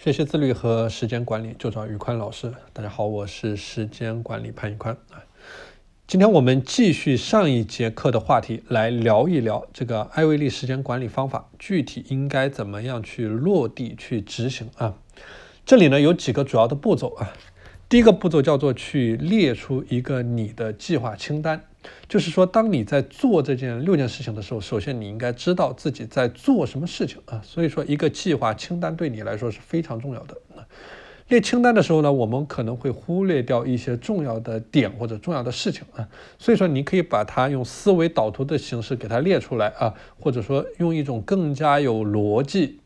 学习自律和时间管理就找宇宽老师。大家好，我是时间管理潘宇宽啊。今天我们继续上一节课的话题，来聊一聊这个艾维利时间管理方法，具体应该怎么样去落地去执行啊？这里呢有几个主要的步骤啊。第一个步骤叫做去列出一个你的计划清单，就是说，当你在做这件六件事情的时候，首先你应该知道自己在做什么事情啊。所以说，一个计划清单对你来说是非常重要的。列清单的时候呢，我们可能会忽略掉一些重要的点或者重要的事情啊。所以说，你可以把它用思维导图的形式给它列出来啊，或者说用一种更加有逻辑。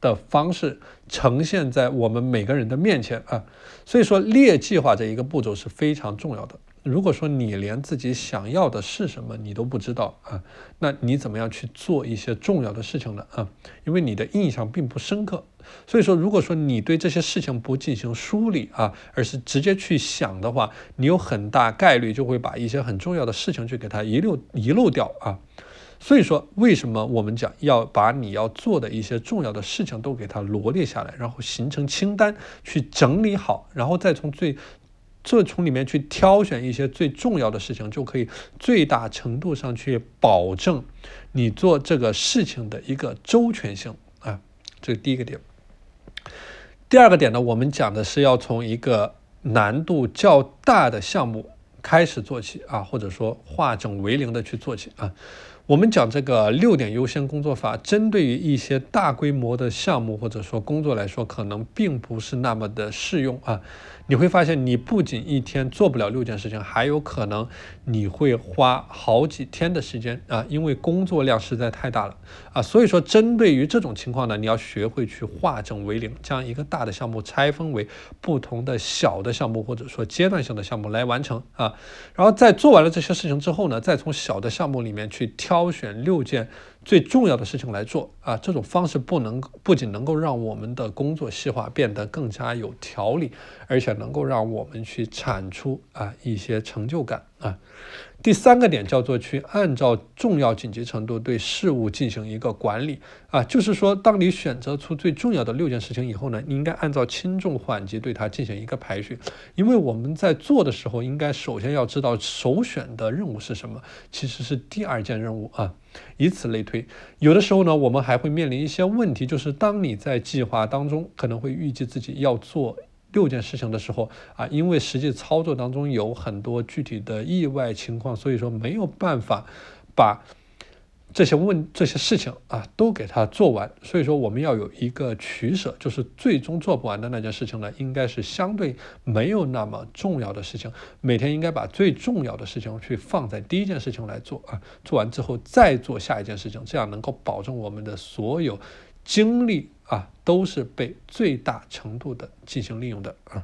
的方式呈现在我们每个人的面前啊，所以说列计划这一个步骤是非常重要的。如果说你连自己想要的是什么你都不知道啊，那你怎么样去做一些重要的事情呢？啊？因为你的印象并不深刻，所以说如果说你对这些事情不进行梳理啊，而是直接去想的话，你有很大概率就会把一些很重要的事情去给它遗漏遗漏掉啊。所以说，为什么我们讲要把你要做的一些重要的事情都给它罗列下来，然后形成清单，去整理好，然后再从最，这从里面去挑选一些最重要的事情，就可以最大程度上去保证你做这个事情的一个周全性啊，这是第一个点。第二个点呢，我们讲的是要从一个难度较大的项目开始做起啊，或者说化整为零的去做起啊。我们讲这个六点优先工作法，针对于一些大规模的项目或者说工作来说，可能并不是那么的适用啊。你会发现，你不仅一天做不了六件事情，还有可能你会花好几天的时间啊，因为工作量实在太大了啊。所以说，针对于这种情况呢，你要学会去化整为零，将一个大的项目拆分为不同的小的项目，或者说阶段性的项目来完成啊。然后在做完了这些事情之后呢，再从小的项目里面去挑挑选六件。最重要的事情来做啊，这种方式不能不仅能够让我们的工作细化变得更加有条理，而且能够让我们去产出啊一些成就感啊。第三个点叫做去按照重要紧急程度对事物进行一个管理啊，就是说，当你选择出最重要的六件事情以后呢，你应该按照轻重缓急对它进行一个排序，因为我们在做的时候，应该首先要知道首选的任务是什么，其实是第二件任务啊，以此类推。有的时候呢，我们还会面临一些问题，就是当你在计划当中可能会预计自己要做。六件事情的时候啊，因为实际操作当中有很多具体的意外情况，所以说没有办法把这些问这些事情啊都给它做完。所以说我们要有一个取舍，就是最终做不完的那件事情呢，应该是相对没有那么重要的事情。每天应该把最重要的事情去放在第一件事情来做啊，做完之后再做下一件事情，这样能够保证我们的所有精力。啊，都是被最大程度的进行利用的啊。